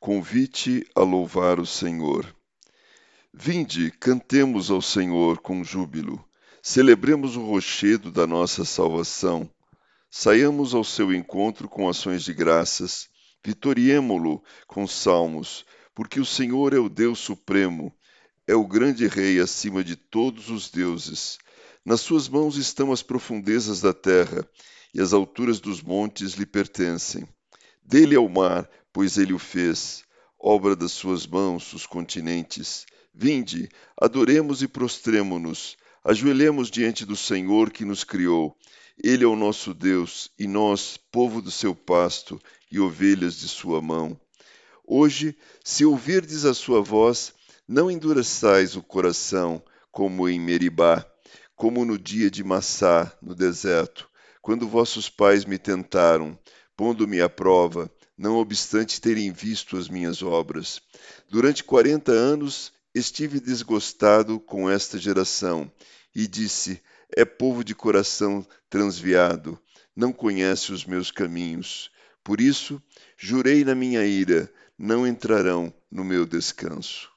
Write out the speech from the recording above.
Convite a louvar o Senhor. Vinde, cantemos ao Senhor com júbilo, celebremos o rochedo da nossa salvação. Saiamos ao seu encontro com ações de graças, vitoriemo-lo com salmos, porque o Senhor é o Deus supremo, é o grande Rei acima de todos os deuses. Nas suas mãos estão as profundezas da terra, e as alturas dos montes lhe pertencem. Dele é o mar, pois ele o fez, obra das suas mãos os continentes. Vinde, adoremos e prostremo-nos, ajoelhemos diante do Senhor que nos criou. Ele é o nosso Deus, e nós, povo do seu pasto e ovelhas de sua mão. Hoje, se ouvirdes a sua voz, não endureçais o coração, como em Meribá, como no dia de Massá, no deserto, quando vossos pais me tentaram, pondo-me à prova, não obstante terem visto as minhas obras. Durante quarenta anos estive desgostado com esta geração, e disse: É povo de coração transviado, não conhece os meus caminhos. Por isso, jurei na minha ira: não entrarão no meu descanso.